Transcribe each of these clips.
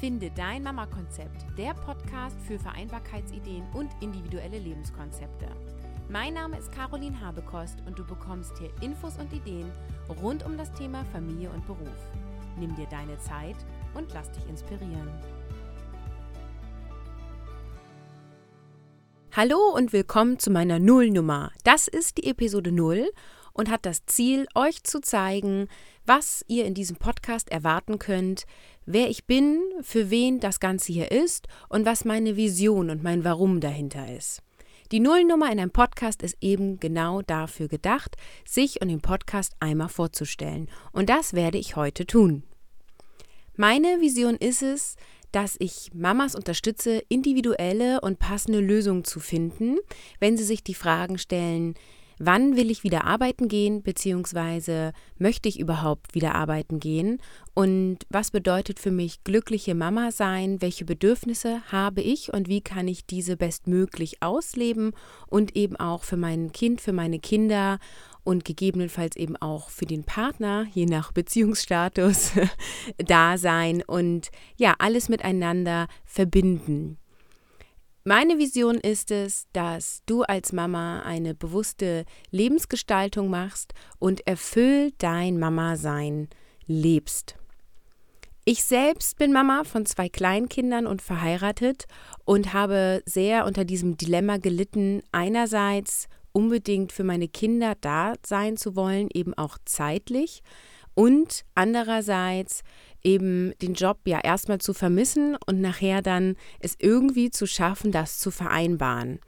Finde dein Mama-Konzept, der Podcast für Vereinbarkeitsideen und individuelle Lebenskonzepte. Mein Name ist Caroline Habekost und du bekommst hier Infos und Ideen rund um das Thema Familie und Beruf. Nimm dir deine Zeit und lass dich inspirieren. Hallo und willkommen zu meiner Nullnummer. Das ist die Episode 0 und hat das Ziel, euch zu zeigen, was ihr in diesem Podcast erwarten könnt, wer ich bin, für wen das Ganze hier ist und was meine Vision und mein Warum dahinter ist. Die Nullnummer in einem Podcast ist eben genau dafür gedacht, sich und den Podcast einmal vorzustellen. Und das werde ich heute tun. Meine Vision ist es, dass ich Mamas unterstütze, individuelle und passende Lösungen zu finden, wenn sie sich die Fragen stellen, wann will ich wieder arbeiten gehen, beziehungsweise möchte ich überhaupt wieder arbeiten gehen? Und was bedeutet für mich glückliche Mama sein, welche Bedürfnisse habe ich? Und wie kann ich diese bestmöglich ausleben und eben auch für mein Kind, für meine Kinder und gegebenenfalls eben auch für den Partner, je nach Beziehungsstatus, da sein und ja, alles miteinander verbinden. Meine Vision ist es, dass du als Mama eine bewusste Lebensgestaltung machst und erfüllt dein Mama-Sein lebst. Ich selbst bin Mama von zwei Kleinkindern und verheiratet und habe sehr unter diesem Dilemma gelitten, einerseits unbedingt für meine Kinder da sein zu wollen, eben auch zeitlich, und andererseits eben den Job ja erstmal zu vermissen und nachher dann es irgendwie zu schaffen, das zu vereinbaren.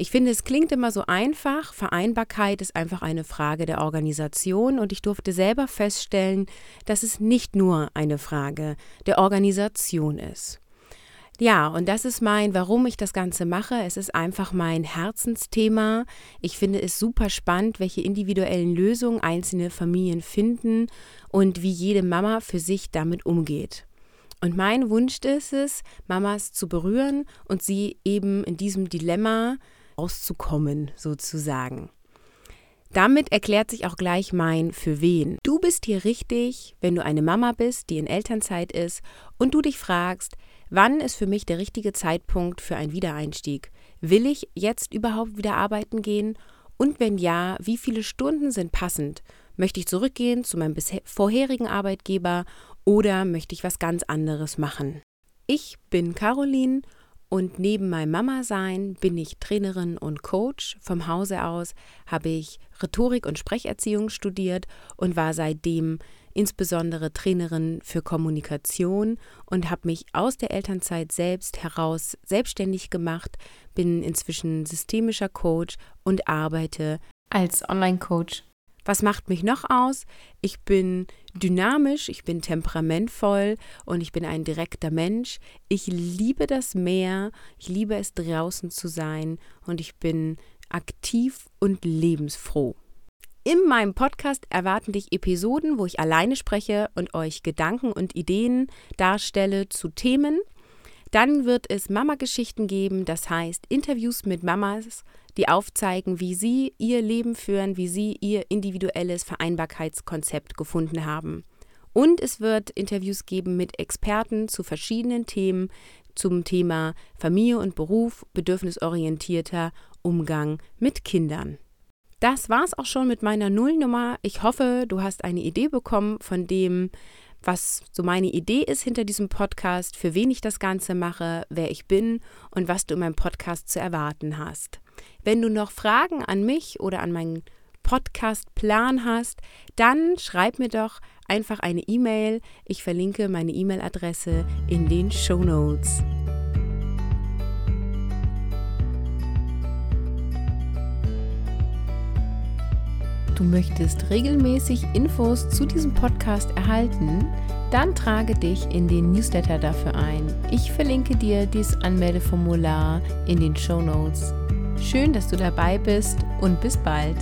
Ich finde, es klingt immer so einfach. Vereinbarkeit ist einfach eine Frage der Organisation und ich durfte selber feststellen, dass es nicht nur eine Frage der Organisation ist. Ja, und das ist mein, warum ich das Ganze mache. Es ist einfach mein Herzensthema. Ich finde es super spannend, welche individuellen Lösungen einzelne Familien finden und wie jede Mama für sich damit umgeht. Und mein Wunsch ist es, Mamas zu berühren und sie eben in diesem Dilemma auszukommen, sozusagen. Damit erklärt sich auch gleich mein Für wen. Du bist hier richtig, wenn du eine Mama bist, die in Elternzeit ist und du dich fragst, Wann ist für mich der richtige Zeitpunkt für einen Wiedereinstieg? Will ich jetzt überhaupt wieder arbeiten gehen? Und wenn ja, wie viele Stunden sind passend? Möchte ich zurückgehen zu meinem vorherigen Arbeitgeber oder möchte ich was ganz anderes machen? Ich bin Caroline und neben meinem Mama-Sein bin ich Trainerin und Coach. Vom Hause aus habe ich Rhetorik und Sprecherziehung studiert und war seitdem insbesondere Trainerin für Kommunikation und habe mich aus der Elternzeit selbst heraus selbstständig gemacht, bin inzwischen systemischer Coach und arbeite als Online-Coach. Was macht mich noch aus? Ich bin dynamisch, ich bin temperamentvoll und ich bin ein direkter Mensch. Ich liebe das Meer, ich liebe es draußen zu sein und ich bin aktiv und lebensfroh. In meinem Podcast erwarten dich Episoden, wo ich alleine spreche und euch Gedanken und Ideen darstelle zu Themen. Dann wird es Mama-Geschichten geben, das heißt Interviews mit Mamas, die aufzeigen, wie sie ihr Leben führen, wie sie ihr individuelles Vereinbarkeitskonzept gefunden haben. Und es wird Interviews geben mit Experten zu verschiedenen Themen zum Thema Familie und Beruf, bedürfnisorientierter Umgang mit Kindern. Das war's auch schon mit meiner Nullnummer. Ich hoffe, du hast eine Idee bekommen von dem, was so meine Idee ist hinter diesem Podcast, für wen ich das Ganze mache, wer ich bin und was du in meinem Podcast zu erwarten hast. Wenn du noch Fragen an mich oder an meinen Podcast-Plan hast, dann schreib mir doch einfach eine E-Mail. Ich verlinke meine E-Mail-Adresse in den Show Notes. Du möchtest regelmäßig Infos zu diesem Podcast erhalten, dann trage dich in den Newsletter dafür ein. Ich verlinke dir dieses Anmeldeformular in den Show Notes. Schön, dass du dabei bist und bis bald.